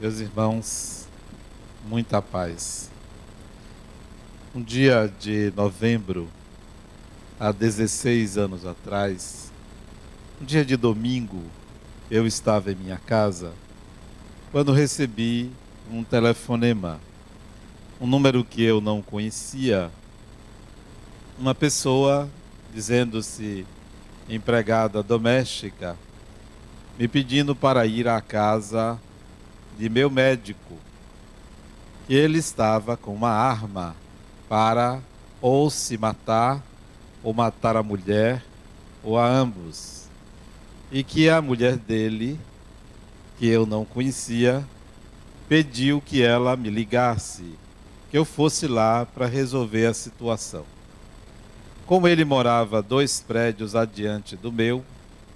Meus irmãos, muita paz. Um dia de novembro, há 16 anos atrás, um dia de domingo, eu estava em minha casa quando recebi um telefonema, um número que eu não conhecia, uma pessoa dizendo-se empregada doméstica, me pedindo para ir à casa de meu médico, que ele estava com uma arma para ou se matar, ou matar a mulher, ou a ambos. E que a mulher dele, que eu não conhecia, pediu que ela me ligasse, que eu fosse lá para resolver a situação. Como ele morava dois prédios adiante do meu,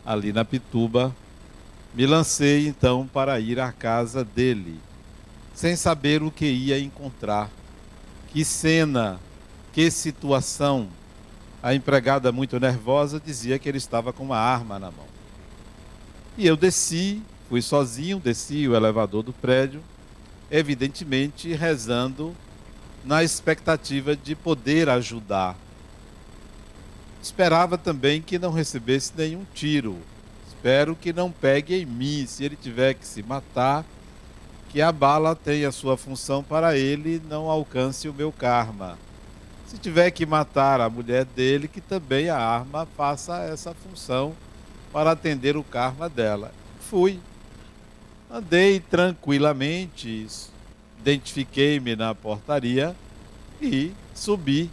ali na Pituba, me lancei então para ir à casa dele, sem saber o que ia encontrar. Que cena, que situação. A empregada, muito nervosa, dizia que ele estava com uma arma na mão. E eu desci, fui sozinho, desci o elevador do prédio, evidentemente rezando na expectativa de poder ajudar. Esperava também que não recebesse nenhum tiro, espero que não pegue em mim. Se ele tiver que se matar, que a bala tenha sua função para ele, não alcance o meu karma. Se tiver que matar a mulher dele, que também a arma faça essa função para atender o karma dela. Fui. Andei tranquilamente, identifiquei-me na portaria e subi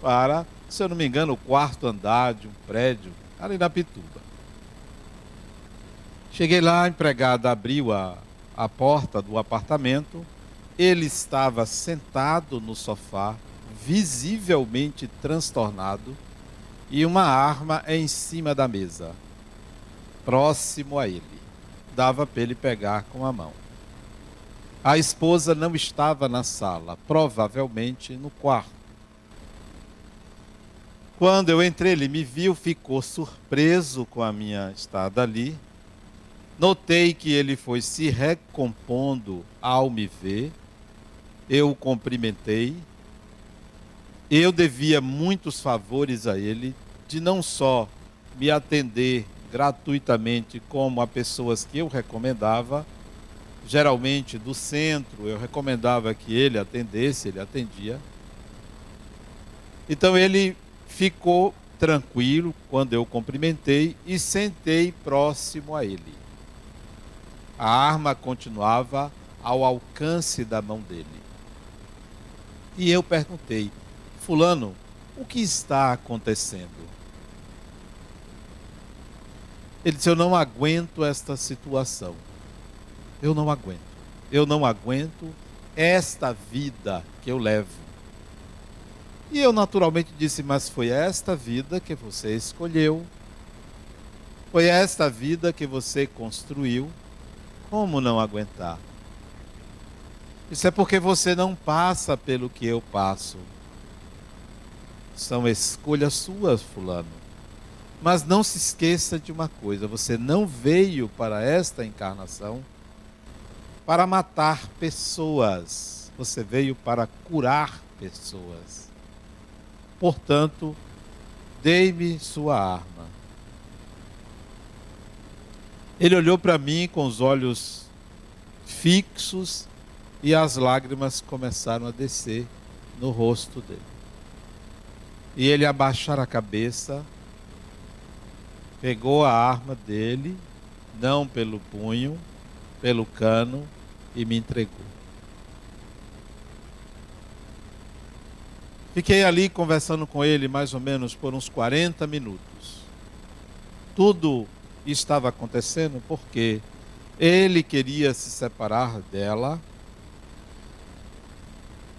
para, se eu não me engano, o quarto andar de um prédio ali na Pituba. Cheguei lá, a empregada abriu a, a porta do apartamento. Ele estava sentado no sofá, visivelmente transtornado, e uma arma em cima da mesa, próximo a ele. Dava para ele pegar com a mão. A esposa não estava na sala, provavelmente no quarto. Quando eu entrei, ele me viu, ficou surpreso com a minha estada ali, Notei que ele foi se recompondo ao me ver. Eu o cumprimentei. Eu devia muitos favores a ele, de não só me atender gratuitamente como a pessoas que eu recomendava, geralmente do centro, eu recomendava que ele atendesse, ele atendia. Então ele ficou tranquilo quando eu cumprimentei e sentei próximo a ele. A arma continuava ao alcance da mão dele. E eu perguntei: Fulano, o que está acontecendo? Ele disse: Eu não aguento esta situação. Eu não aguento. Eu não aguento esta vida que eu levo. E eu naturalmente disse: Mas foi esta vida que você escolheu. Foi esta vida que você construiu. Como não aguentar? Isso é porque você não passa pelo que eu passo. São escolhas suas, Fulano. Mas não se esqueça de uma coisa: você não veio para esta encarnação para matar pessoas, você veio para curar pessoas. Portanto, dei-me sua arma. Ele olhou para mim com os olhos fixos e as lágrimas começaram a descer no rosto dele. E ele abaixar a cabeça, pegou a arma dele, não pelo punho, pelo cano, e me entregou. Fiquei ali conversando com ele mais ou menos por uns 40 minutos. Tudo estava acontecendo porque ele queria se separar dela.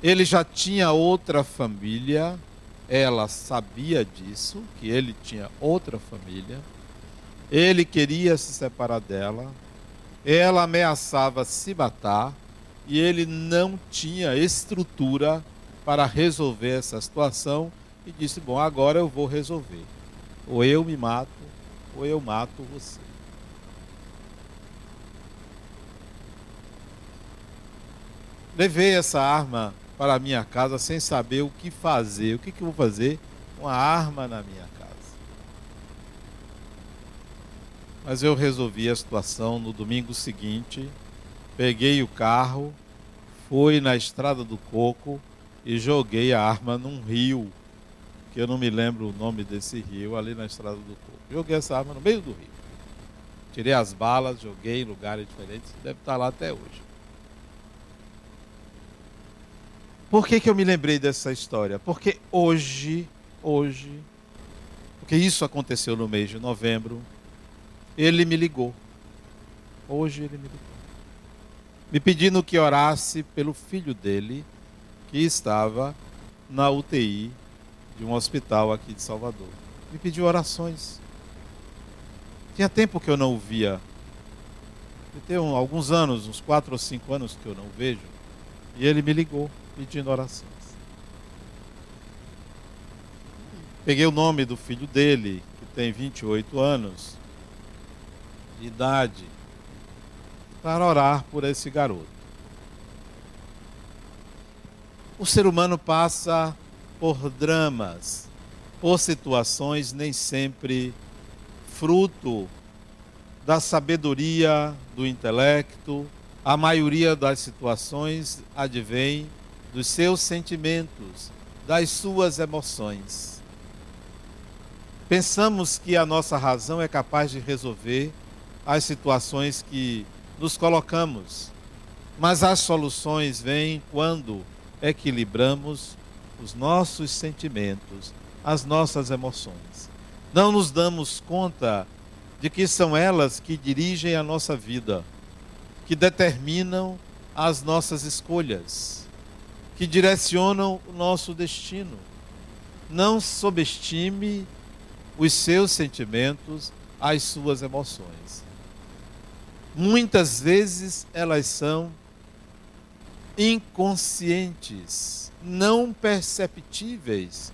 Ele já tinha outra família, ela sabia disso, que ele tinha outra família. Ele queria se separar dela. Ela ameaçava se matar e ele não tinha estrutura para resolver essa situação e disse: Bom, agora eu vou resolver. Ou eu me mato, ou eu mato você. Levei essa arma para a minha casa sem saber o que fazer. O que, que eu vou fazer? Uma arma na minha casa. Mas eu resolvi a situação no domingo seguinte. Peguei o carro, fui na estrada do coco e joguei a arma num rio, que eu não me lembro o nome desse rio, ali na estrada do coco. Joguei essa arma no meio do rio. Tirei as balas, joguei em lugares diferentes, deve estar lá até hoje. Por que, que eu me lembrei dessa história? Porque hoje, hoje, porque isso aconteceu no mês de novembro, ele me ligou. Hoje ele me ligou. Me pedindo que orasse pelo filho dele, que estava na UTI de um hospital aqui de Salvador. Me pediu orações. Tinha tempo que eu não o via. Tem alguns anos, uns quatro ou cinco anos que eu não o vejo. E ele me ligou pedindo orações. Peguei o nome do filho dele, que tem 28 anos de idade, para orar por esse garoto. O ser humano passa por dramas, por situações nem sempre fruto da sabedoria, do intelecto. A maioria das situações advém dos seus sentimentos, das suas emoções. Pensamos que a nossa razão é capaz de resolver as situações que nos colocamos, mas as soluções vêm quando equilibramos os nossos sentimentos, as nossas emoções. Não nos damos conta de que são elas que dirigem a nossa vida, que determinam as nossas escolhas, que direcionam o nosso destino. Não subestime os seus sentimentos, as suas emoções. Muitas vezes elas são inconscientes, não perceptíveis.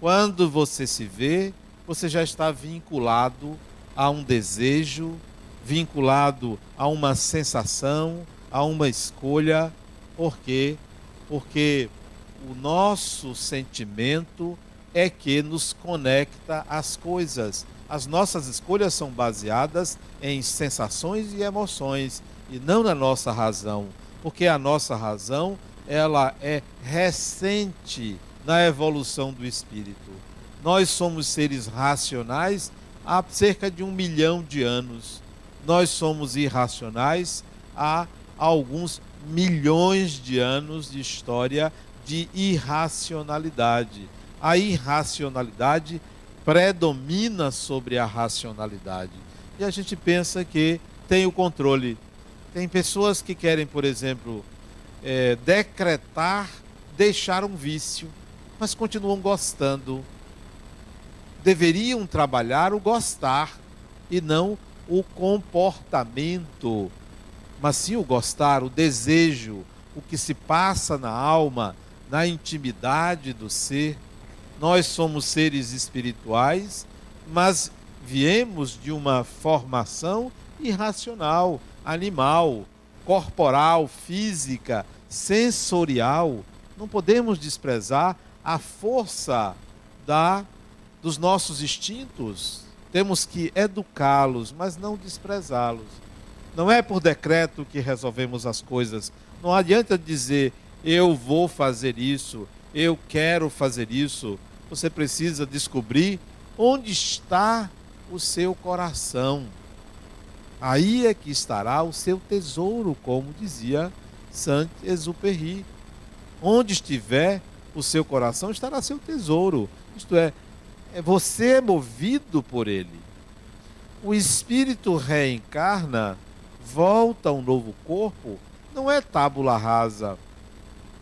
Quando você se vê, você já está vinculado a um desejo, vinculado a uma sensação, a uma escolha. Por quê? Porque o nosso sentimento é que nos conecta às coisas. As nossas escolhas são baseadas em sensações e emoções e não na nossa razão porque a nossa razão ela é recente na evolução do espírito. Nós somos seres racionais há cerca de um milhão de anos. Nós somos irracionais há alguns milhões de anos de história de irracionalidade. A irracionalidade predomina sobre a racionalidade. E a gente pensa que tem o controle tem pessoas que querem, por exemplo, é, decretar deixar um vício, mas continuam gostando. Deveriam trabalhar o gostar e não o comportamento, mas sim o gostar, o desejo, o que se passa na alma, na intimidade do ser. Nós somos seres espirituais, mas viemos de uma formação irracional animal, corporal, física, sensorial. Não podemos desprezar a força da dos nossos instintos. Temos que educá-los, mas não desprezá-los. Não é por decreto que resolvemos as coisas. Não adianta dizer eu vou fazer isso, eu quero fazer isso. Você precisa descobrir onde está o seu coração. Aí é que estará o seu tesouro, como dizia Saint-Exupéry. Onde estiver o seu coração, estará seu tesouro. Isto é, é você é movido por ele. O espírito reencarna, volta um novo corpo, não é tábula rasa,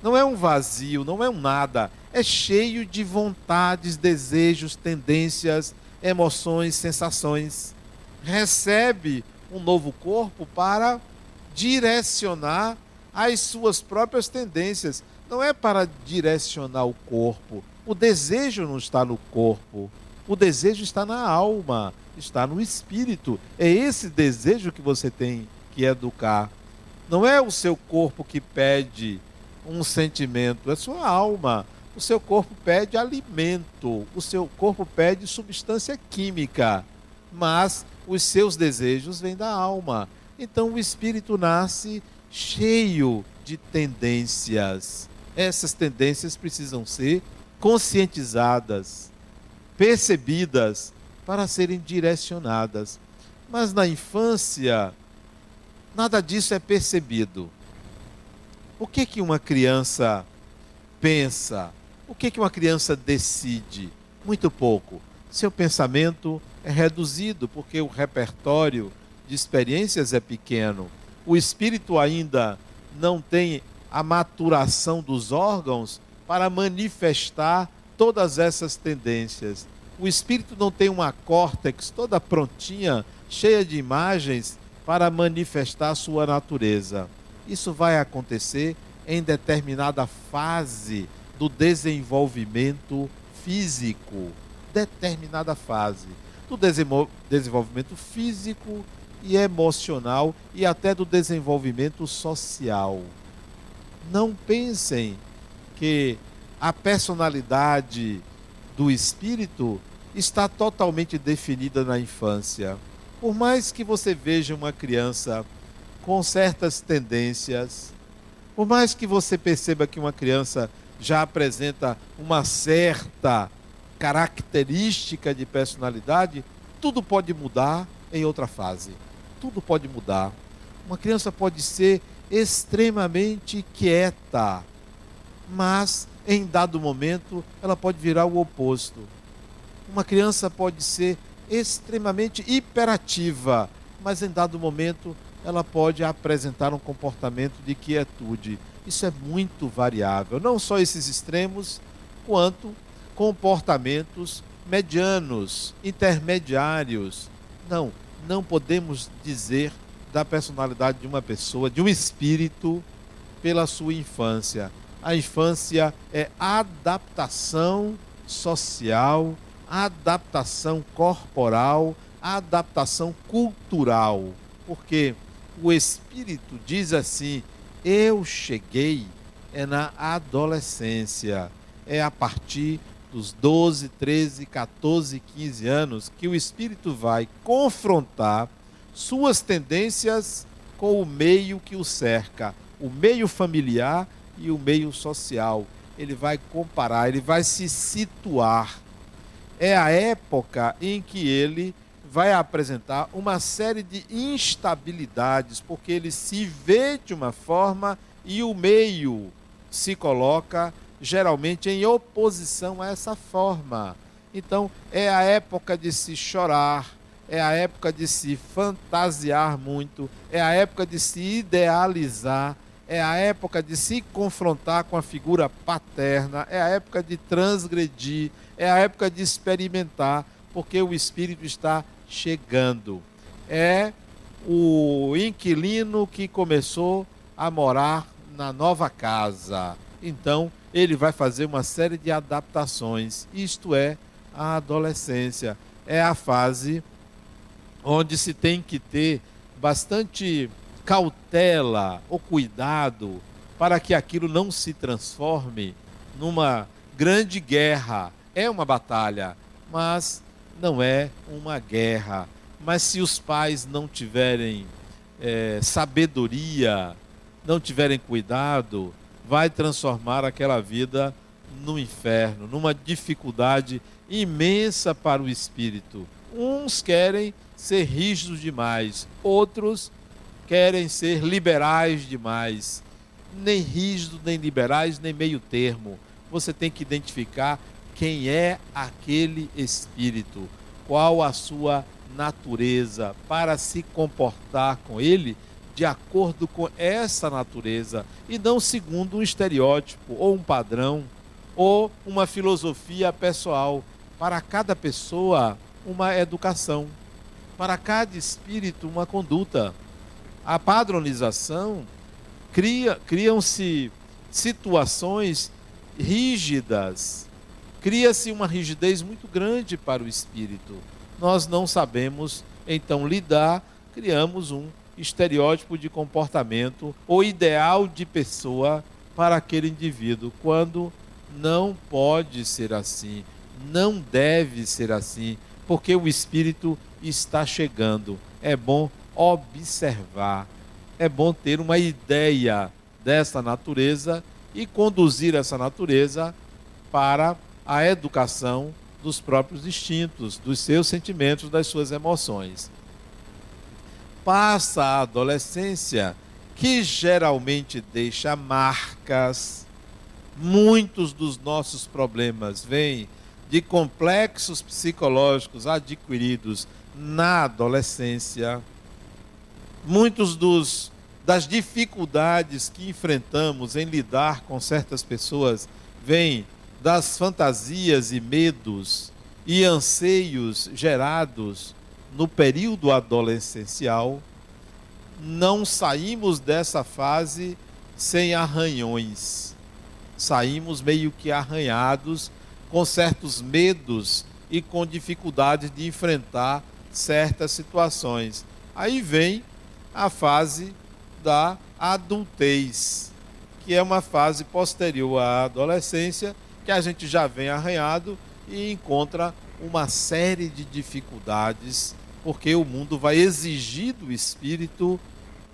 não é um vazio, não é um nada, é cheio de vontades, desejos, tendências, emoções, sensações. Recebe um novo corpo para direcionar as suas próprias tendências. Não é para direcionar o corpo. O desejo não está no corpo. O desejo está na alma, está no espírito. É esse desejo que você tem que educar. Não é o seu corpo que pede um sentimento, é sua alma. O seu corpo pede alimento, o seu corpo pede substância química, mas os seus desejos vêm da alma. Então o espírito nasce cheio de tendências. Essas tendências precisam ser conscientizadas, percebidas para serem direcionadas. Mas na infância, nada disso é percebido. O que que uma criança pensa? O que que uma criança decide? Muito pouco. Seu pensamento é reduzido porque o repertório de experiências é pequeno. O espírito ainda não tem a maturação dos órgãos para manifestar todas essas tendências. O espírito não tem uma córtex toda prontinha, cheia de imagens para manifestar sua natureza. Isso vai acontecer em determinada fase do desenvolvimento físico, determinada fase do desenvolvimento físico e emocional e até do desenvolvimento social. Não pensem que a personalidade do espírito está totalmente definida na infância. Por mais que você veja uma criança com certas tendências, por mais que você perceba que uma criança já apresenta uma certa característica de personalidade, tudo pode mudar em outra fase. Tudo pode mudar. Uma criança pode ser extremamente quieta, mas em dado momento ela pode virar o oposto. Uma criança pode ser extremamente hiperativa, mas em dado momento ela pode apresentar um comportamento de quietude. Isso é muito variável, não só esses extremos, quanto comportamentos medianos, intermediários. Não, não podemos dizer da personalidade de uma pessoa, de um espírito, pela sua infância. A infância é adaptação social, adaptação corporal, adaptação cultural. Porque o espírito diz assim: eu cheguei é na adolescência, é a partir dos 12, 13, 14, 15 anos que o espírito vai confrontar suas tendências com o meio que o cerca, o meio familiar e o meio social. Ele vai comparar, ele vai se situar. É a época em que ele vai apresentar uma série de instabilidades, porque ele se vê de uma forma e o meio se coloca geralmente em oposição a essa forma. Então, é a época de se chorar, é a época de se fantasiar muito, é a época de se idealizar, é a época de se confrontar com a figura paterna, é a época de transgredir, é a época de experimentar, porque o espírito está chegando. É o inquilino que começou a morar na nova casa. Então, ele vai fazer uma série de adaptações. Isto é a adolescência. É a fase onde se tem que ter bastante cautela ou cuidado para que aquilo não se transforme numa grande guerra. É uma batalha, mas não é uma guerra. Mas se os pais não tiverem é, sabedoria, não tiverem cuidado, vai transformar aquela vida no inferno, numa dificuldade imensa para o espírito. Uns querem ser rígidos demais, outros querem ser liberais demais. Nem rígidos, nem liberais, nem meio termo. Você tem que identificar quem é aquele espírito, qual a sua natureza, para se comportar com ele de acordo com essa natureza e não segundo um estereótipo ou um padrão ou uma filosofia pessoal. Para cada pessoa, uma educação. Para cada espírito, uma conduta. A padronização cria, criam-se situações rígidas. Cria-se uma rigidez muito grande para o espírito. Nós não sabemos então lidar, criamos um estereótipo de comportamento ou ideal de pessoa para aquele indivíduo, quando não pode ser assim, não deve ser assim, porque o Espírito está chegando. É bom observar, é bom ter uma ideia dessa natureza e conduzir essa natureza para a educação dos próprios instintos, dos seus sentimentos, das suas emoções. Passa a adolescência, que geralmente deixa marcas. Muitos dos nossos problemas vêm de complexos psicológicos adquiridos na adolescência. Muitos dos das dificuldades que enfrentamos em lidar com certas pessoas vêm das fantasias e medos e anseios gerados no período adolescencial. Não saímos dessa fase sem arranhões. Saímos meio que arranhados, com certos medos e com dificuldades de enfrentar certas situações. Aí vem a fase da adultez, que é uma fase posterior à adolescência, que a gente já vem arranhado e encontra uma série de dificuldades, porque o mundo vai exigir do espírito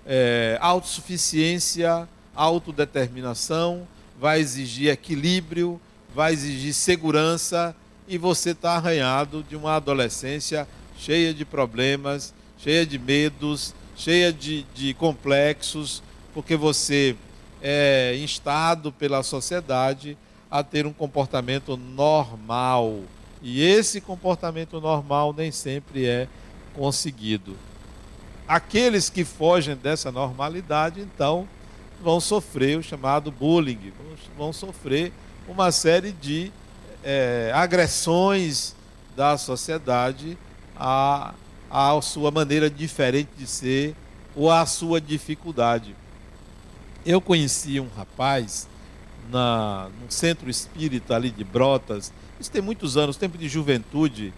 é, autossuficiência, autodeterminação, vai exigir equilíbrio, vai exigir segurança, e você está arranhado de uma adolescência cheia de problemas, cheia de medos, cheia de, de complexos, porque você é instado pela sociedade a ter um comportamento normal. E esse comportamento normal nem sempre é conseguido. Aqueles que fogem dessa normalidade, então, vão sofrer o chamado bullying, vão sofrer uma série de é, agressões da sociedade a à sua maneira diferente de ser ou à sua dificuldade. Eu conheci um rapaz na, no centro espírita ali de Brotas, isso tem muitos anos, tempo de juventude,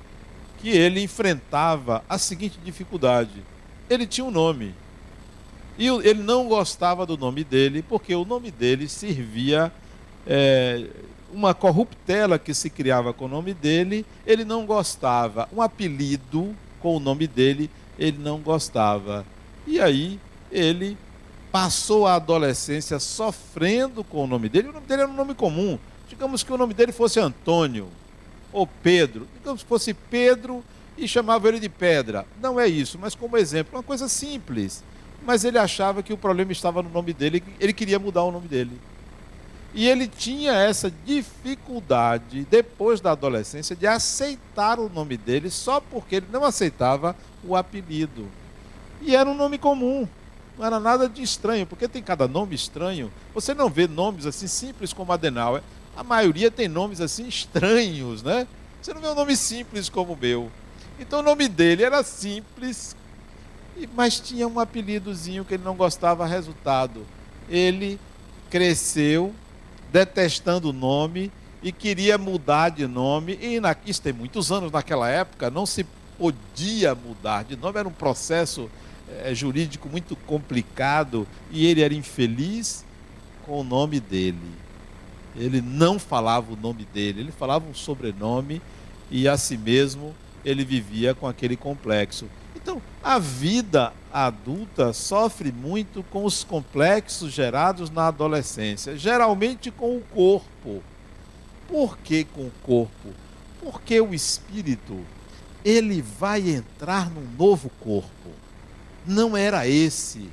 que ele enfrentava a seguinte dificuldade: ele tinha um nome. E ele não gostava do nome dele, porque o nome dele servia é, uma corruptela que se criava com o nome dele, ele não gostava. Um apelido com o nome dele, ele não gostava. E aí ele passou a adolescência sofrendo com o nome dele. O nome dele era um nome comum. Digamos que o nome dele fosse Antônio ou Pedro. Digamos que fosse Pedro e chamava ele de Pedra. Não é isso, mas como exemplo, uma coisa simples. Mas ele achava que o problema estava no nome dele, ele queria mudar o nome dele. E ele tinha essa dificuldade, depois da adolescência, de aceitar o nome dele só porque ele não aceitava o apelido. E era um nome comum, não era nada de estranho, porque tem cada nome estranho. Você não vê nomes assim simples como Adenauer. A maioria tem nomes assim estranhos, né? Você não vê um nome simples como o meu. Então o nome dele era simples, mas tinha um apelidozinho que ele não gostava. Resultado, ele cresceu detestando o nome e queria mudar de nome. E na, isso tem muitos anos naquela época, não se podia mudar de nome, era um processo é, jurídico muito complicado e ele era infeliz com o nome dele. Ele não falava o nome dele, ele falava um sobrenome e a si mesmo ele vivia com aquele complexo. Então, a vida adulta sofre muito com os complexos gerados na adolescência, geralmente com o corpo. Por que com o corpo? Porque o espírito, ele vai entrar num novo corpo. Não era esse.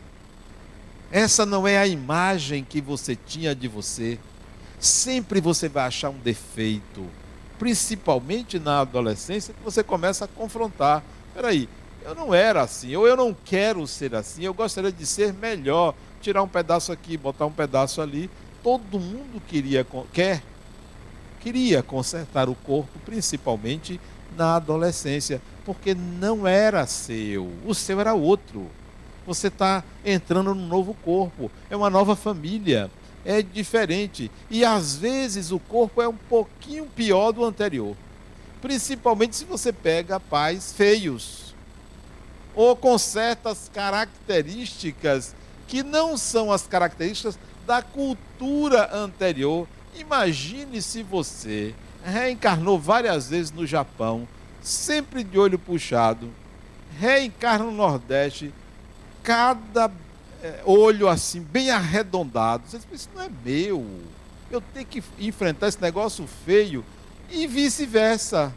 Essa não é a imagem que você tinha de você. Sempre você vai achar um defeito, principalmente na adolescência, que você começa a confrontar. Espera aí, eu não era assim, ou eu não quero ser assim, eu gostaria de ser melhor, tirar um pedaço aqui, botar um pedaço ali. Todo mundo queria, quer, queria consertar o corpo, principalmente na adolescência, porque não era seu, o seu era outro. Você está entrando num novo corpo, é uma nova família, é diferente. E às vezes o corpo é um pouquinho pior do anterior, principalmente se você pega pais feios ou com certas características que não são as características da cultura anterior. Imagine se você reencarnou várias vezes no Japão, sempre de olho puxado, reencarna no Nordeste, cada é, olho assim, bem arredondado. Você diz, isso não é meu. Eu tenho que enfrentar esse negócio feio e vice-versa.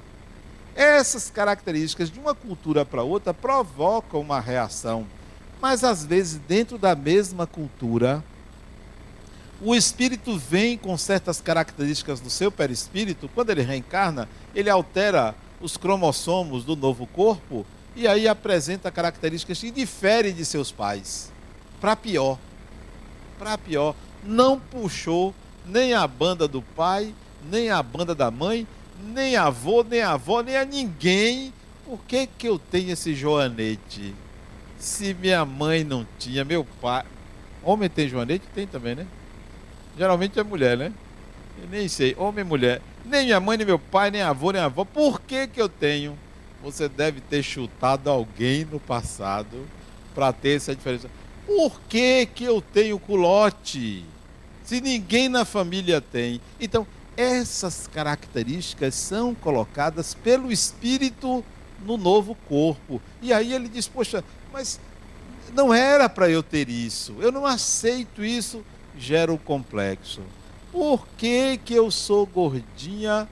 Essas características de uma cultura para outra provocam uma reação. Mas às vezes, dentro da mesma cultura, o espírito vem com certas características do seu perispírito, quando ele reencarna, ele altera os cromossomos do novo corpo e aí apresenta características que diferem de seus pais. Para pior. Para pior. Não puxou nem a banda do pai, nem a banda da mãe, nem avô, nem avó, nem a ninguém. Por que, que eu tenho esse joanete? Se minha mãe não tinha, meu pai. Homem tem joanete? Tem também, né? Geralmente é mulher, né? Eu nem sei, homem e mulher. Nem minha mãe, nem meu pai, nem avô, nem avó. Por que, que eu tenho? Você deve ter chutado alguém no passado para ter essa diferença. Por que, que eu tenho culote? Se ninguém na família tem. Então, essas características são colocadas pelo Espírito no novo corpo. E aí ele diz: Poxa, mas não era para eu ter isso, eu não aceito isso gera o complexo. Por que, que eu sou gordinha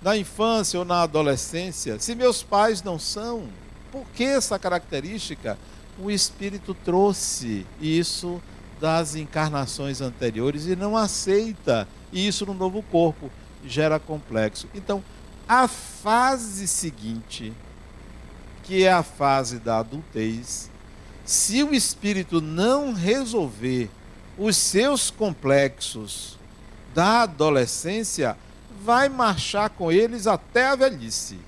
na infância ou na adolescência, se meus pais não são? Por que essa característica? O Espírito trouxe isso das encarnações anteriores e não aceita isso no novo corpo. Gera complexo. Então, a fase seguinte, que é a fase da adultez, se o espírito não resolver os seus complexos da adolescência, vai marchar com eles até a velhice,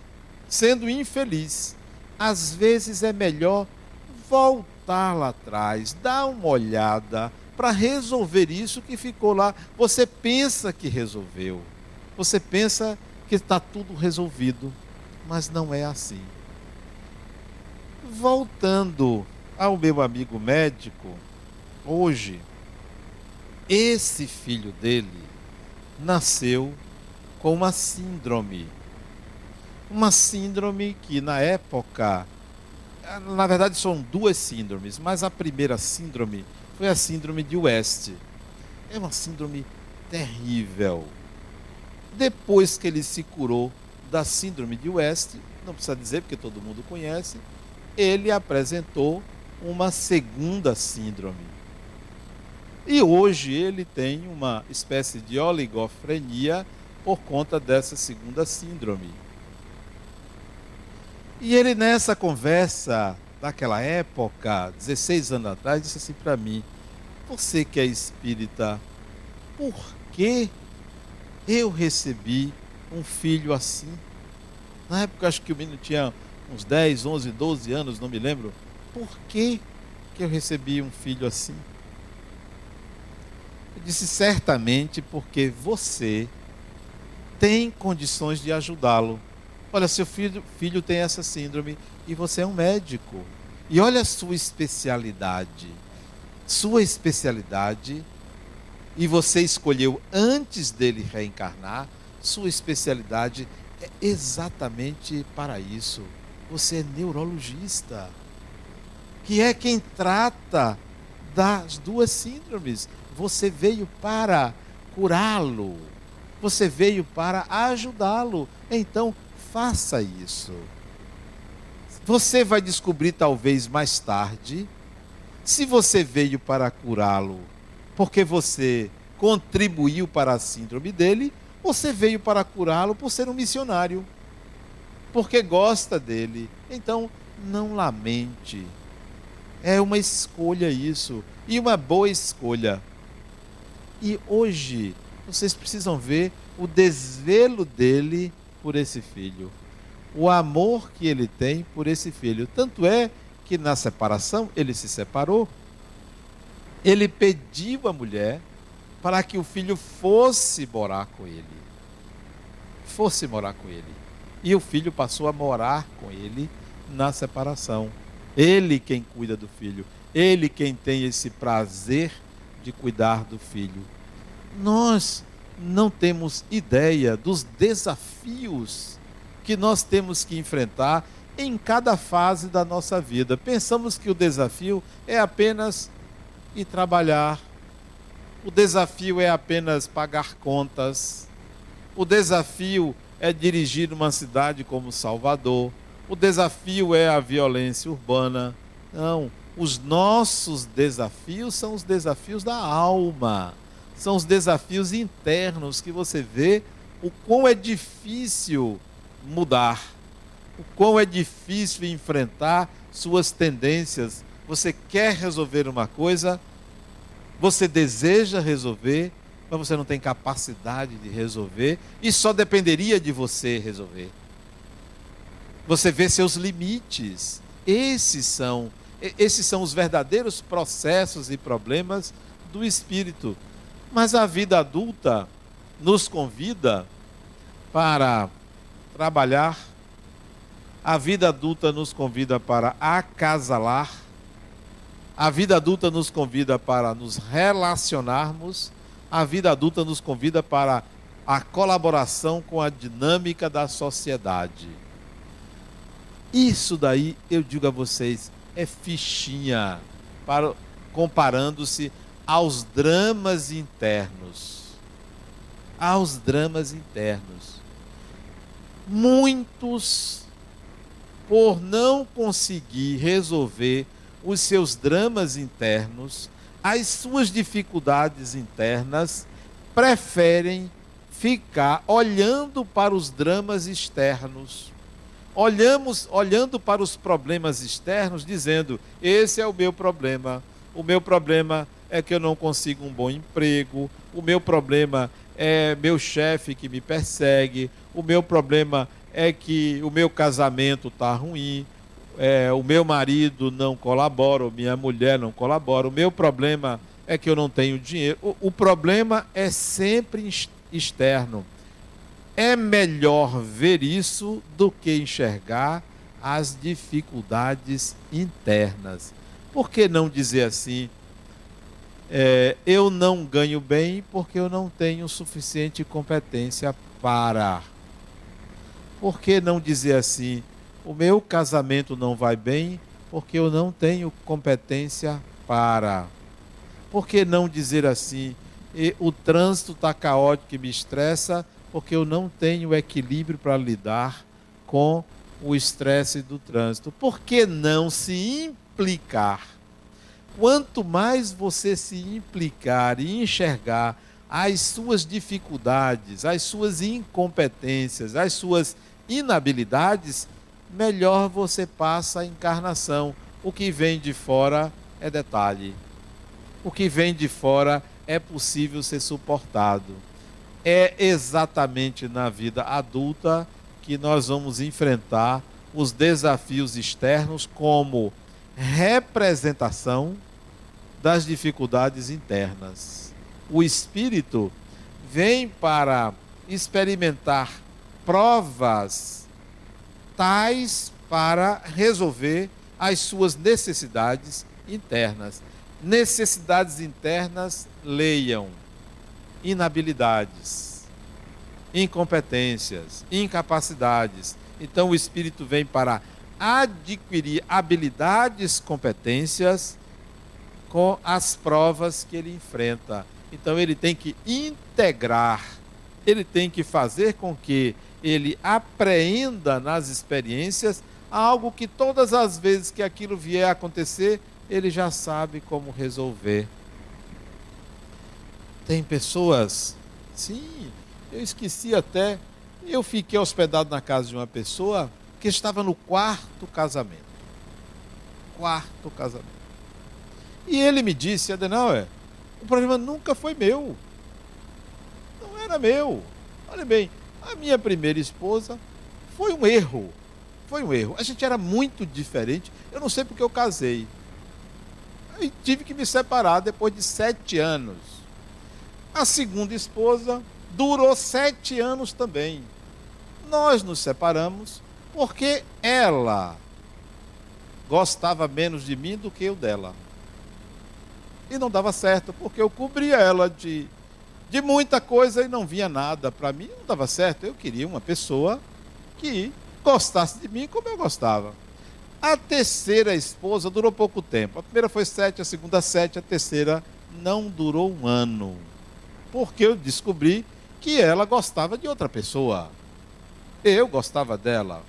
sendo infeliz. Às vezes é melhor voltar lá atrás, dar uma olhada para resolver isso que ficou lá. Você pensa que resolveu, você pensa que está tudo resolvido, mas não é assim. Voltando ao meu amigo médico, hoje, esse filho dele nasceu com uma síndrome. Uma síndrome que na época, na verdade são duas síndromes, mas a primeira síndrome foi a síndrome de West. É uma síndrome terrível. Depois que ele se curou da síndrome de West, não precisa dizer porque todo mundo conhece, ele apresentou uma segunda síndrome e hoje ele tem uma espécie de oligofrenia por conta dessa segunda síndrome. E ele, nessa conversa daquela época, 16 anos atrás, disse assim para mim: Você que é espírita, por que eu recebi um filho assim? Na época, acho que o menino tinha uns 10, 11, 12 anos, não me lembro. Por que, que eu recebi um filho assim? Eu disse certamente porque você tem condições de ajudá-lo. Olha, seu filho, filho tem essa síndrome e você é um médico. E olha a sua especialidade. Sua especialidade, e você escolheu antes dele reencarnar, sua especialidade é exatamente para isso. Você é neurologista, que é quem trata das duas síndromes. Você veio para curá-lo. Você veio para ajudá-lo. Então, faça isso. Você vai descobrir talvez mais tarde se você veio para curá-lo porque você contribuiu para a síndrome dele, você veio para curá-lo por ser um missionário, porque gosta dele. Então, não lamente. É uma escolha isso, e uma boa escolha. E hoje, vocês precisam ver o desvelo dele por esse filho. O amor que ele tem por esse filho. Tanto é que na separação ele se separou. Ele pediu à mulher para que o filho fosse morar com ele. Fosse morar com ele. E o filho passou a morar com ele na separação. Ele quem cuida do filho. Ele quem tem esse prazer de cuidar do filho. Nós não temos ideia dos desafios que nós temos que enfrentar em cada fase da nossa vida. Pensamos que o desafio é apenas ir trabalhar, o desafio é apenas pagar contas, o desafio é dirigir uma cidade como Salvador, o desafio é a violência urbana. Não, os nossos desafios são os desafios da alma, são os desafios internos que você vê o quão é difícil mudar o quão é difícil enfrentar suas tendências. Você quer resolver uma coisa, você deseja resolver, mas você não tem capacidade de resolver e só dependeria de você resolver. Você vê seus limites. Esses são, esses são os verdadeiros processos e problemas do espírito. Mas a vida adulta nos convida para trabalhar a vida adulta nos convida para acasalar. A vida adulta nos convida para nos relacionarmos. A vida adulta nos convida para a colaboração com a dinâmica da sociedade. Isso daí, eu digo a vocês, é fichinha para comparando-se aos dramas internos. Aos dramas internos. Muitos por não conseguir resolver os seus dramas internos, as suas dificuldades internas, preferem ficar olhando para os dramas externos. Olhamos, olhando para os problemas externos, dizendo: esse é o meu problema. O meu problema é que eu não consigo um bom emprego. O meu problema é meu chefe que me persegue. O meu problema é que o meu casamento está ruim, é, o meu marido não colabora, ou minha mulher não colabora, o meu problema é que eu não tenho dinheiro. O, o problema é sempre externo. É melhor ver isso do que enxergar as dificuldades internas. Por que não dizer assim? É, eu não ganho bem porque eu não tenho suficiente competência para. Por que não dizer assim? O meu casamento não vai bem porque eu não tenho competência para. Por que não dizer assim? O trânsito está caótico e me estressa porque eu não tenho equilíbrio para lidar com o estresse do trânsito. Por que não se implicar? Quanto mais você se implicar e enxergar as suas dificuldades, as suas incompetências, as suas inabilidades, melhor você passa a encarnação. O que vem de fora é detalhe. O que vem de fora é possível ser suportado. É exatamente na vida adulta que nós vamos enfrentar os desafios externos como representação das dificuldades internas. O espírito vem para experimentar provas tais para resolver as suas necessidades internas. Necessidades internas, leiam. Inabilidades, incompetências, incapacidades. Então o espírito vem para adquirir habilidades, competências com as provas que ele enfrenta. Então ele tem que integrar, ele tem que fazer com que ele apreenda nas experiências algo que todas as vezes que aquilo vier a acontecer, ele já sabe como resolver. Tem pessoas, sim, eu esqueci até, eu fiquei hospedado na casa de uma pessoa que estava no quarto casamento. Quarto casamento. E ele me disse, Adenauer, o problema nunca foi meu. Não era meu. Olha bem, a minha primeira esposa foi um erro. Foi um erro. A gente era muito diferente. Eu não sei porque eu casei. E tive que me separar depois de sete anos. A segunda esposa durou sete anos também. Nós nos separamos porque ela gostava menos de mim do que eu dela. E não dava certo, porque eu cobria ela de, de muita coisa e não vinha nada. Para mim não dava certo. Eu queria uma pessoa que gostasse de mim como eu gostava. A terceira esposa durou pouco tempo. A primeira foi sete, a segunda sete, a terceira não durou um ano. Porque eu descobri que ela gostava de outra pessoa. Eu gostava dela.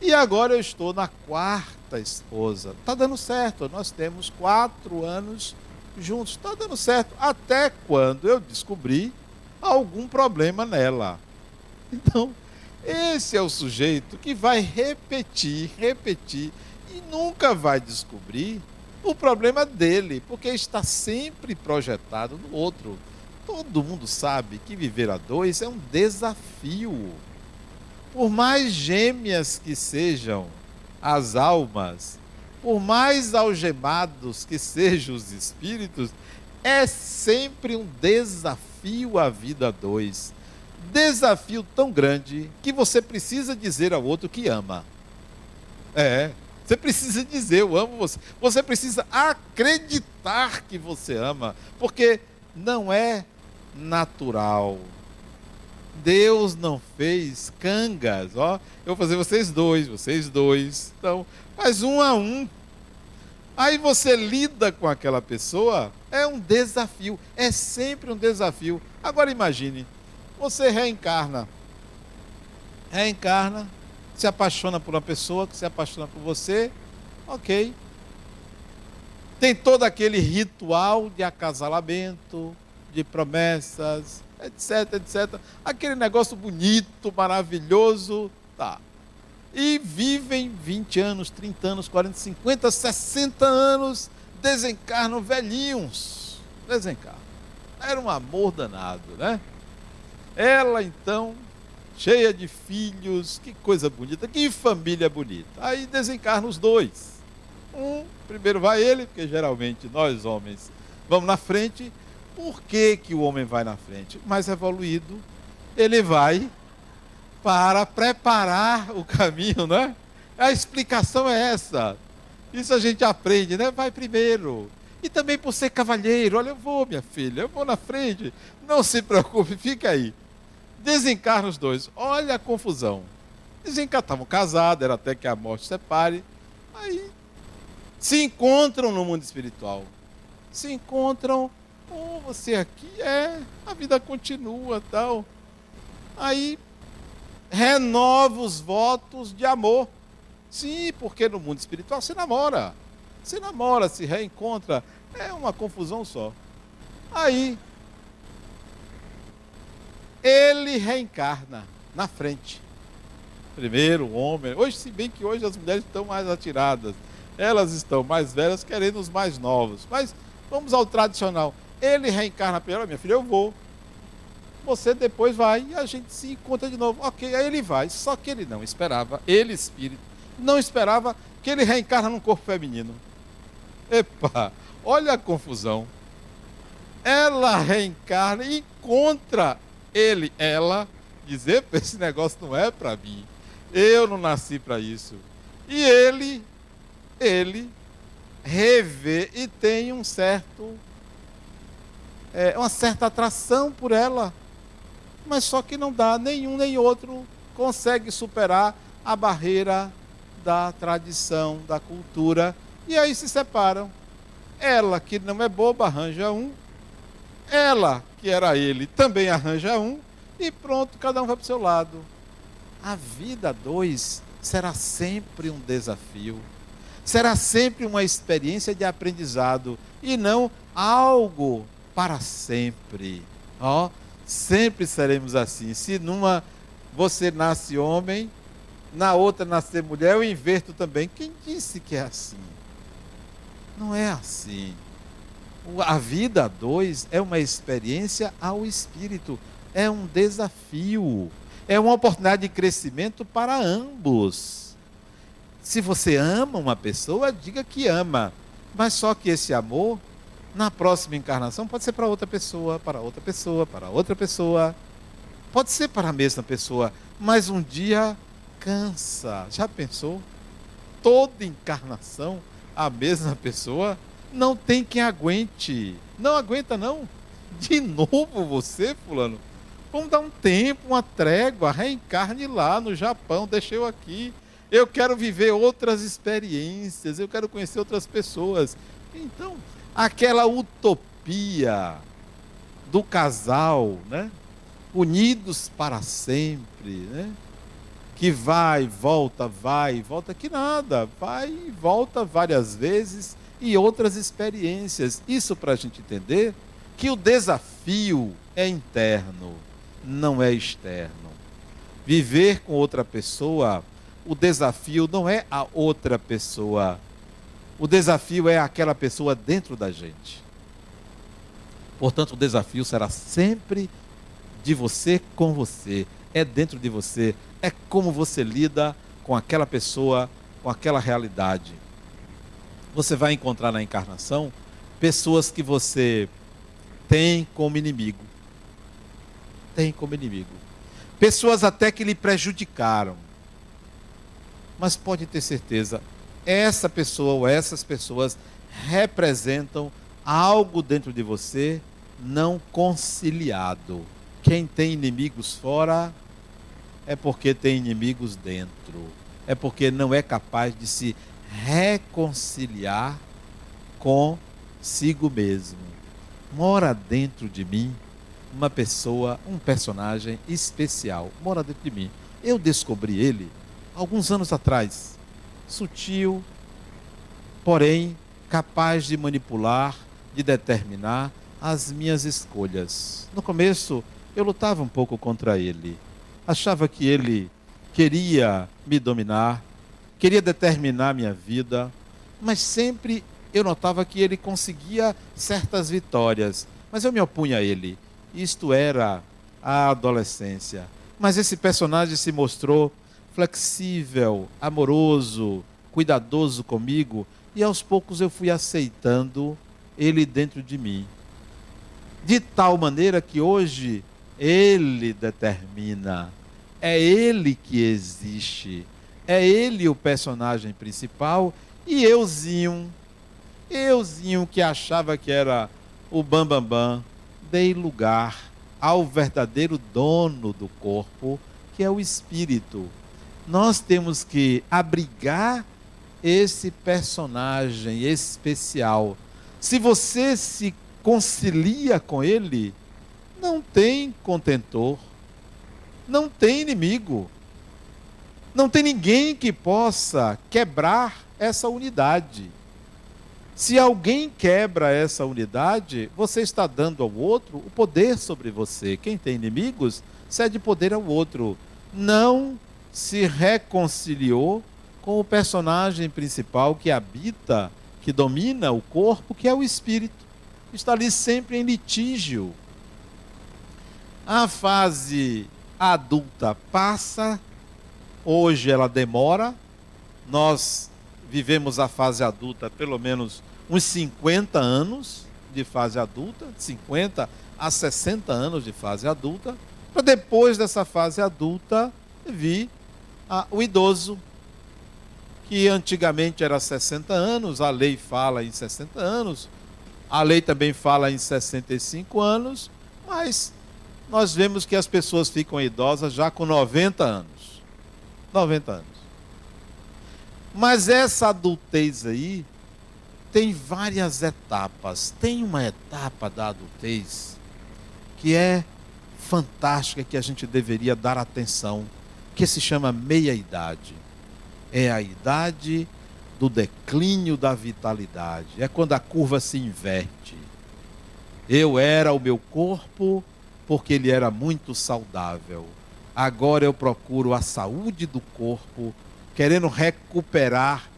E agora eu estou na quarta esposa. Está dando certo. Nós temos quatro anos juntos. Está dando certo. Até quando eu descobri algum problema nela. Então, esse é o sujeito que vai repetir, repetir e nunca vai descobrir o problema dele, porque está sempre projetado no outro. Todo mundo sabe que viver a dois é um desafio. Por mais gêmeas que sejam as almas, por mais algemados que sejam os espíritos, é sempre um desafio a vida dois desafio tão grande que você precisa dizer ao outro que ama. É, você precisa dizer eu amo você. Você precisa acreditar que você ama, porque não é natural. Deus não fez cangas, ó. Eu vou fazer vocês dois, vocês dois. Então, faz um a um. Aí você lida com aquela pessoa, é um desafio, é sempre um desafio. Agora imagine, você reencarna. Reencarna, se apaixona por uma pessoa que se apaixona por você, ok. Tem todo aquele ritual de acasalamento, de promessas, etc, etc. Aquele negócio bonito, maravilhoso, tá. E vivem 20 anos, 30 anos, 40, 50, 60 anos, desencarnam velhinhos. Desencarnam. Era um amor danado, né? Ela então, cheia de filhos, que coisa bonita, que família bonita. Aí desencarna os dois. Um, primeiro vai ele, porque geralmente nós homens vamos na frente. Por que, que o homem vai na frente? Mais evoluído, ele vai para preparar o caminho, né? A explicação é essa. Isso a gente aprende, né? Vai primeiro. E também por ser cavalheiro. Olha, eu vou, minha filha, eu vou na frente. Não se preocupe, fica aí. Desencarna os dois. Olha a confusão. Desencarnavam casados, era até que a morte separe. Aí se encontram no mundo espiritual. Se encontram, oh, você aqui é, a vida continua, tal. Aí renova os votos de amor. Sim, porque no mundo espiritual se namora. Se namora, se reencontra, é uma confusão só. Aí ele reencarna na frente. Primeiro o homem. Hoje, se bem que hoje as mulheres estão mais atiradas, elas estão mais velhas querendo os mais novos. Mas vamos ao tradicional. Ele reencarna primeiro, minha filha, eu vou. Você depois vai e a gente se encontra de novo. Ok, aí ele vai. Só que ele não esperava, ele espírito, não esperava que ele reencarna num corpo feminino. Epa, olha a confusão. Ela reencarna e encontra ele, ela, dizer: esse negócio não é para mim. Eu não nasci para isso. E ele, ele revê e tem um certo, é, uma certa atração por ela. Mas só que não dá, nenhum nem outro consegue superar a barreira da tradição, da cultura. E aí se separam. Ela, que não é boba, arranja um, ela, que era ele, também arranja um e pronto, cada um vai para o seu lado. A vida dois será sempre um desafio, será sempre uma experiência de aprendizado e não algo para sempre. Ó, sempre seremos assim. Se numa você nasce homem, na outra nascer mulher, eu inverto também. Quem disse que é assim? Não é assim. A vida a dois é uma experiência ao espírito, é um desafio, é uma oportunidade de crescimento para ambos. Se você ama uma pessoa, diga que ama, mas só que esse amor, na próxima encarnação, pode ser para outra pessoa, para outra pessoa, para outra pessoa, pode ser para a mesma pessoa, mas um dia cansa. Já pensou? Toda encarnação, a mesma pessoa Não tem quem aguente. Não aguenta, não. De novo você, fulano. Vamos dar um tempo, uma trégua, reencarne lá no Japão, deixa eu aqui. Eu quero viver outras experiências, eu quero conhecer outras pessoas. Então, aquela utopia do casal, né? Unidos para sempre, né? Que vai, volta, vai, volta, que nada, vai e volta várias vezes e outras experiências. Isso para a gente entender que o desafio é interno não é externo. Viver com outra pessoa, o desafio não é a outra pessoa. O desafio é aquela pessoa dentro da gente. Portanto, o desafio será sempre de você com você. É dentro de você. É como você lida com aquela pessoa, com aquela realidade. Você vai encontrar na encarnação pessoas que você tem como inimigo tem como inimigo. Pessoas até que lhe prejudicaram. Mas pode ter certeza, essa pessoa ou essas pessoas representam algo dentro de você não conciliado. Quem tem inimigos fora é porque tem inimigos dentro. É porque não é capaz de se reconciliar consigo mesmo. Mora dentro de mim uma pessoa, um personagem especial, mora dentro de mim. Eu descobri ele alguns anos atrás. Sutil, porém capaz de manipular, de determinar as minhas escolhas. No começo, eu lutava um pouco contra ele. Achava que ele queria me dominar, queria determinar minha vida, mas sempre eu notava que ele conseguia certas vitórias, mas eu me opunha a ele. Isto era a adolescência. Mas esse personagem se mostrou flexível, amoroso, cuidadoso comigo, e aos poucos eu fui aceitando ele dentro de mim. De tal maneira que hoje ele determina, é ele que existe, é ele o personagem principal e euzinho, euzinho que achava que era o bambambam, bam, bam, dei lugar ao verdadeiro dono do corpo, que é o espírito. Nós temos que abrigar esse personagem especial. Se você se concilia com ele, não tem contentor, não tem inimigo, não tem ninguém que possa quebrar essa unidade. Se alguém quebra essa unidade, você está dando ao outro o poder sobre você. Quem tem inimigos cede poder ao outro. Não se reconciliou com o personagem principal que habita, que domina o corpo, que é o espírito. Está ali sempre em litígio. A fase adulta passa, hoje ela demora, nós vivemos a fase adulta pelo menos uns 50 anos de fase adulta, 50 a 60 anos de fase adulta, para depois dessa fase adulta vir a, o idoso, que antigamente era 60 anos, a lei fala em 60 anos, a lei também fala em 65 anos, mas nós vemos que as pessoas ficam idosas já com 90 anos. 90 anos. Mas essa adultez aí tem várias etapas. Tem uma etapa da adultez que é fantástica, que a gente deveria dar atenção, que se chama meia-idade. É a idade do declínio da vitalidade. É quando a curva se inverte. Eu era o meu corpo porque ele era muito saudável. Agora eu procuro a saúde do corpo querendo recuperar,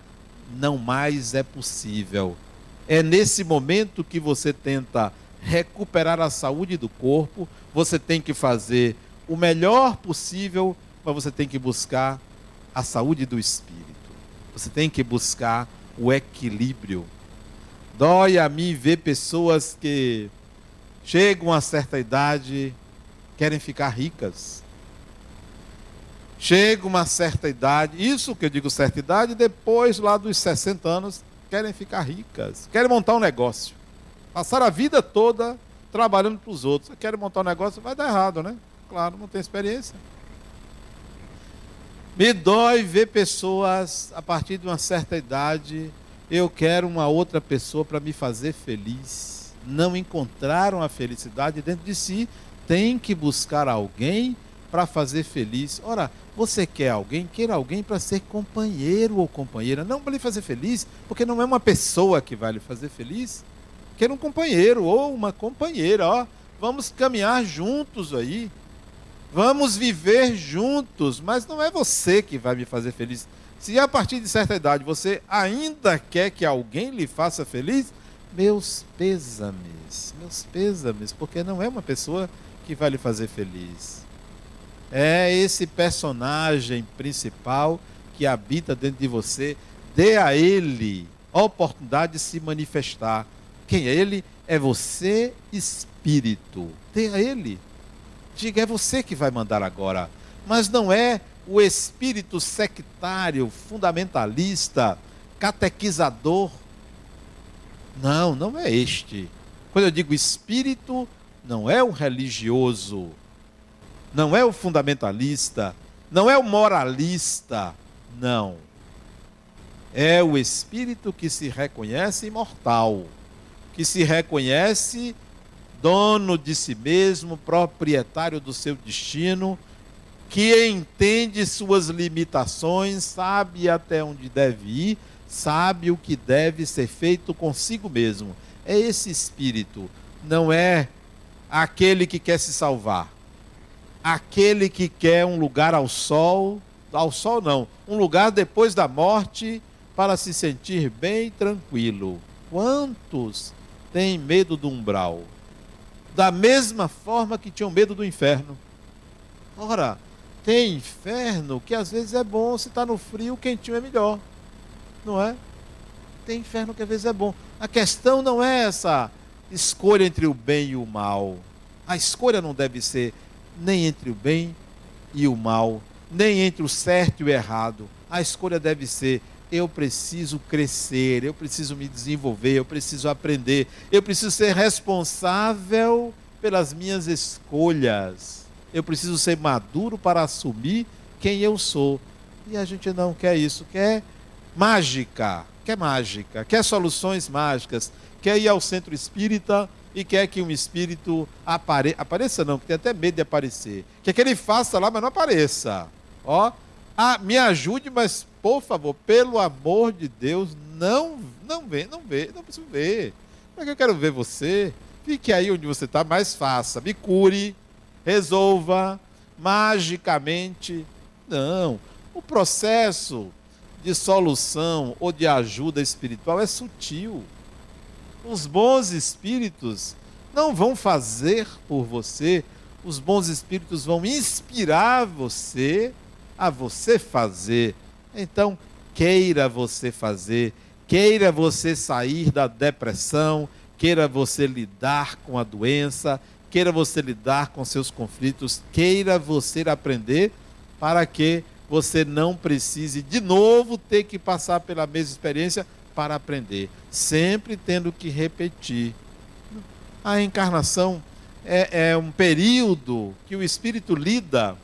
não mais é possível. É nesse momento que você tenta recuperar a saúde do corpo, você tem que fazer o melhor possível, mas você tem que buscar a saúde do espírito. Você tem que buscar o equilíbrio. Dói a mim ver pessoas que chegam a certa idade, querem ficar ricas, Chega uma certa idade, isso que eu digo certa idade, depois lá dos 60 anos, querem ficar ricas, querem montar um negócio. Passaram a vida toda trabalhando para os outros. Querem montar um negócio, vai dar errado, né? Claro, não tem experiência. Me dói ver pessoas a partir de uma certa idade. Eu quero uma outra pessoa para me fazer feliz. Não encontraram a felicidade dentro de si. Tem que buscar alguém para fazer feliz. Ora, você quer alguém? Queira alguém para ser companheiro ou companheira. Não para lhe fazer feliz, porque não é uma pessoa que vai lhe fazer feliz. Queira um companheiro ou uma companheira. Ó, vamos caminhar juntos aí. Vamos viver juntos, mas não é você que vai me fazer feliz. Se a partir de certa idade você ainda quer que alguém lhe faça feliz, meus pêsames, meus pêsames, porque não é uma pessoa que vai lhe fazer feliz. É esse personagem principal que habita dentro de você. Dê a ele a oportunidade de se manifestar. Quem é ele? É você, espírito. Dê a ele. Diga, é você que vai mandar agora. Mas não é o espírito sectário, fundamentalista, catequizador. Não, não é este. Quando eu digo espírito, não é o religioso, não é o fundamentalista, não é o moralista, não. É o espírito que se reconhece imortal, que se reconhece dono de si mesmo, proprietário do seu destino, que entende suas limitações, sabe até onde deve ir, sabe o que deve ser feito consigo mesmo. É esse espírito, não é aquele que quer se salvar, aquele que quer um lugar ao sol, ao sol não, um lugar depois da morte para se sentir bem tranquilo. Quantos têm medo do umbral? Da mesma forma que tinham medo do inferno. Ora, tem inferno que às vezes é bom, se está no frio, quentinho é melhor. Não é? Tem inferno que às vezes é bom. A questão não é essa escolha entre o bem e o mal. A escolha não deve ser nem entre o bem e o mal, nem entre o certo e o errado. A escolha deve ser eu preciso crescer, eu preciso me desenvolver, eu preciso aprender, eu preciso ser responsável pelas minhas escolhas. Eu preciso ser maduro para assumir quem eu sou. E a gente não quer isso, quer mágica, quer mágica, quer soluções mágicas, quer ir ao centro espírita e quer que um espírito apare... apareça não, porque tem até medo de aparecer. Quer que ele faça lá, mas não apareça. Ó, ah, me ajude, mas por favor, pelo amor de Deus, não, não vê, não vê, não preciso ver. Como é que eu quero ver você? Fique aí onde você está, mas faça. Me cure, resolva, magicamente. Não. O processo de solução ou de ajuda espiritual é sutil. Os bons espíritos não vão fazer por você, os bons espíritos vão inspirar você a você fazer. Então, queira você fazer, queira você sair da depressão, queira você lidar com a doença, queira você lidar com seus conflitos, queira você aprender para que você não precise de novo ter que passar pela mesma experiência para aprender, sempre tendo que repetir. A encarnação é, é um período que o espírito lida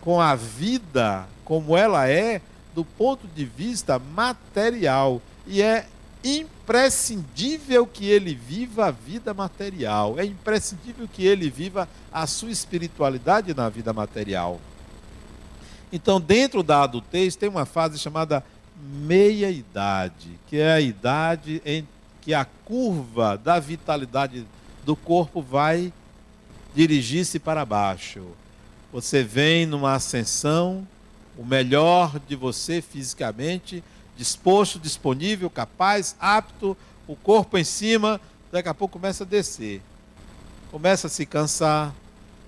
com a vida como ela é do ponto de vista material. E é imprescindível que ele viva a vida material. É imprescindível que ele viva a sua espiritualidade na vida material. Então, dentro da adultez, tem uma fase chamada meia-idade, que é a idade em que a curva da vitalidade do corpo vai dirigir-se para baixo. Você vem numa ascensão, o melhor de você fisicamente, disposto, disponível, capaz, apto, o corpo em cima, daqui a pouco começa a descer. Começa a se cansar,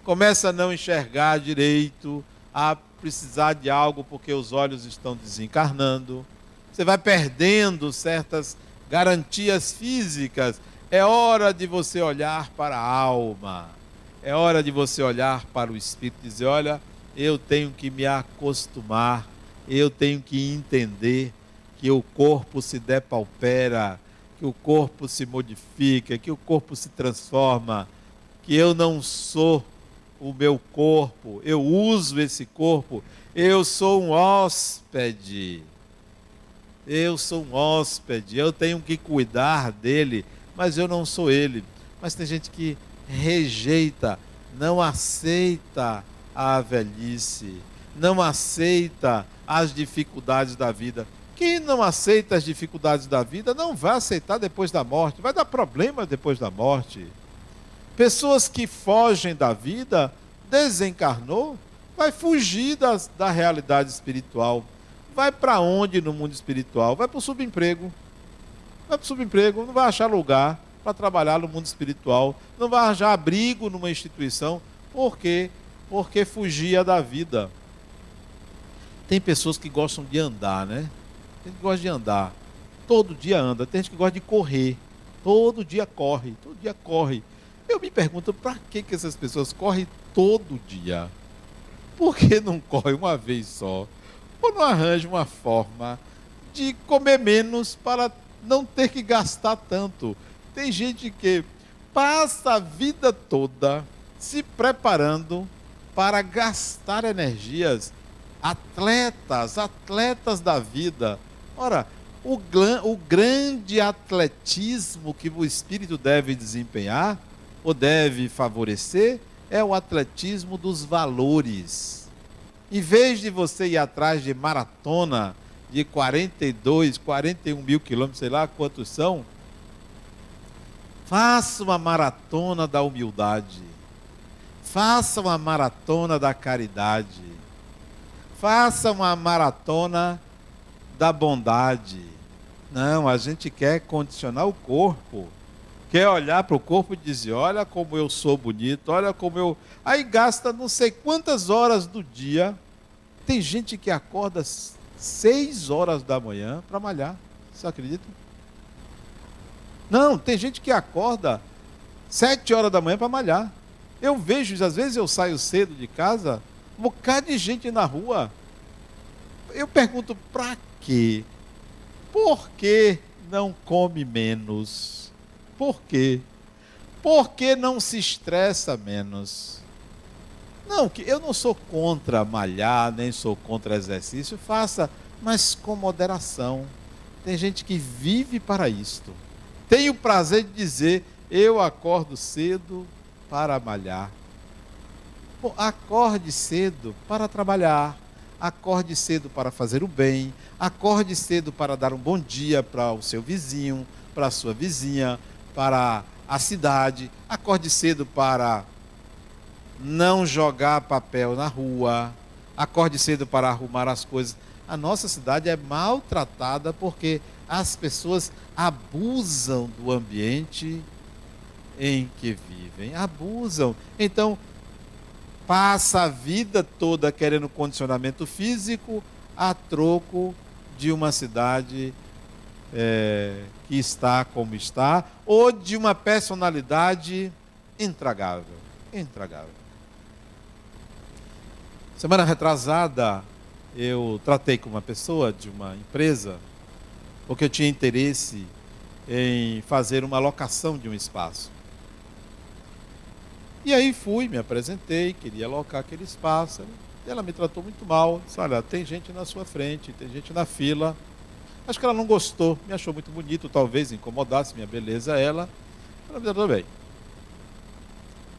começa a não enxergar direito, a precisar de algo porque os olhos estão desencarnando. Você vai perdendo certas garantias físicas. É hora de você olhar para a alma é hora de você olhar para o Espírito e dizer: olha, eu tenho que me acostumar, eu tenho que entender que o corpo se depaupera, que o corpo se modifica, que o corpo se transforma, que eu não sou o meu corpo, eu uso esse corpo, eu sou um hóspede. Eu sou um hóspede, eu tenho que cuidar dele, mas eu não sou ele. Mas tem gente que rejeita, não aceita a velhice, não aceita as dificuldades da vida. Quem não aceita as dificuldades da vida não vai aceitar depois da morte, vai dar problema depois da morte. Pessoas que fogem da vida, desencarnou, vai fugir das, da realidade espiritual. Vai para onde no mundo espiritual? Vai para o subemprego. Vai para o subemprego, não vai achar lugar para trabalhar no mundo espiritual, não vai arranjar abrigo numa instituição. Por quê? Porque fugia da vida. Tem pessoas que gostam de andar, né? Tem gente que gosta de andar. Todo dia anda. Tem gente que gosta de correr. Todo dia corre. Todo dia corre. Eu me pergunto para que, que essas pessoas correm todo dia? Por que não corre uma vez só? Ou não arranja uma forma de comer menos para não ter que gastar tanto? Tem gente que passa a vida toda se preparando para gastar energias. Atletas, atletas da vida Ora, o, o grande atletismo que o espírito deve desempenhar, ou deve favorecer, é o atletismo dos valores. Em vez de você ir atrás de maratona de 42, 41 mil quilômetros, sei lá quantos são, faça uma maratona da humildade. Faça uma maratona da caridade. Faça uma maratona da bondade. Não, a gente quer condicionar o corpo. Quer olhar para o corpo e dizer: olha como eu sou bonito, olha como eu. Aí gasta não sei quantas horas do dia. Tem gente que acorda seis horas da manhã para malhar. Você acredita? Não, tem gente que acorda sete horas da manhã para malhar. Eu vejo, às vezes eu saio cedo de casa, um bocado de gente na rua. Eu pergunto, para quê? Por que não come menos? Por quê? Por que não se estressa menos? Não, eu não sou contra malhar, nem sou contra exercício, faça, mas com moderação. Tem gente que vive para isto. Tenho o prazer de dizer, eu acordo cedo para malhar. Pô, acorde cedo para trabalhar acorde cedo para fazer o bem, acorde cedo para dar um bom dia para o seu vizinho, para a sua vizinha, para a cidade, acorde cedo para não jogar papel na rua, acorde cedo para arrumar as coisas. A nossa cidade é maltratada porque as pessoas abusam do ambiente em que vivem, abusam. Então, passa a vida toda querendo condicionamento físico a troco de uma cidade é, que está como está, ou de uma personalidade intragável. Intragável. Semana retrasada, eu tratei com uma pessoa de uma empresa, porque eu tinha interesse em fazer uma locação de um espaço. E aí fui, me apresentei, queria alocar aquele espaço. Ela me tratou muito mal. Disse, olha, tem gente na sua frente, tem gente na fila. Acho que ela não gostou, me achou muito bonito, talvez incomodasse minha beleza ela. Ela me tratou bem.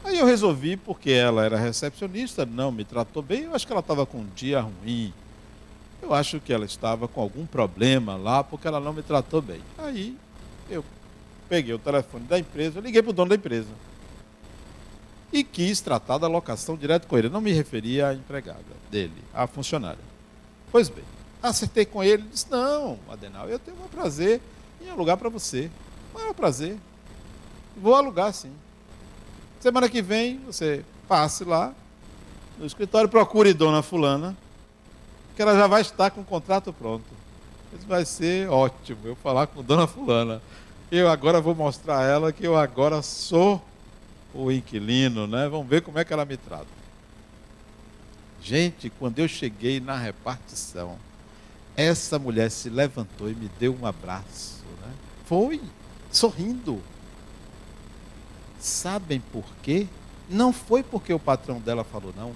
Aí eu resolvi, porque ela era recepcionista, não me tratou bem, eu acho que ela estava com um dia ruim. Eu acho que ela estava com algum problema lá, porque ela não me tratou bem. Aí eu peguei o telefone da empresa, liguei para o dono da empresa e quis tratar da locação direto com ele. não me referia à empregada dele, à funcionária. Pois bem, acertei com ele, disse: Não, Adenal, eu tenho um prazer em alugar para você. Maior prazer. Vou alugar sim. Semana que vem você passe lá no escritório, procure Dona Fulana, que ela já vai estar com o contrato pronto. Isso vai ser ótimo eu falar com Dona Fulana. Eu agora vou mostrar a ela que eu agora sou o inquilino, né? Vamos ver como é que ela me trata. Gente, quando eu cheguei na repartição, essa mulher se levantou e me deu um abraço. Né? Foi, sorrindo. Sabem por quê? Não foi porque o patrão dela falou, não.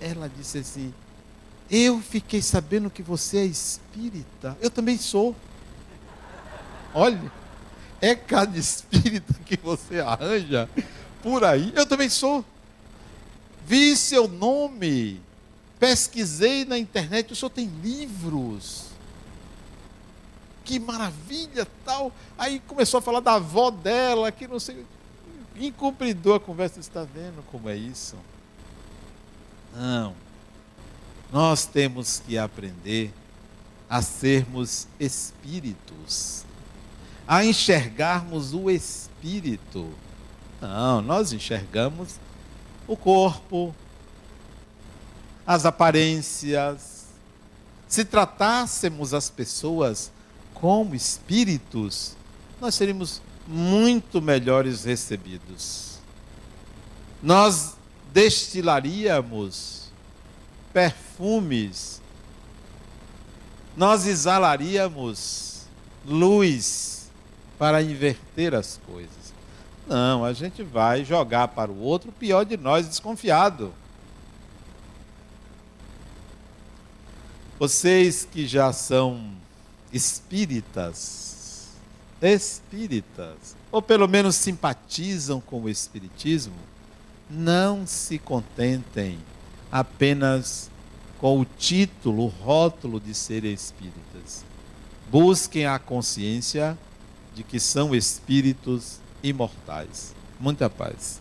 Ela disse assim: Eu fiquei sabendo que você é espírita. Eu também sou. Olha, é cada espírita que você arranja por aí. Eu também sou. Vi seu nome. Pesquisei na internet. O senhor tem livros. Que maravilha, tal. Aí começou a falar da avó dela, que não sei incumpridor a conversa, está vendo como é isso? Não. Nós temos que aprender a sermos espíritos, a enxergarmos o espírito. Não, nós enxergamos o corpo, as aparências. Se tratássemos as pessoas como espíritos, nós seríamos muito melhores recebidos. Nós destilaríamos perfumes, nós exalaríamos luz para inverter as coisas. Não, a gente vai jogar para o outro pior de nós, desconfiado. Vocês que já são espíritas, espíritas, ou pelo menos simpatizam com o espiritismo, não se contentem apenas com o título, o rótulo de serem espíritas. Busquem a consciência de que são espíritos imortais. Muita paz.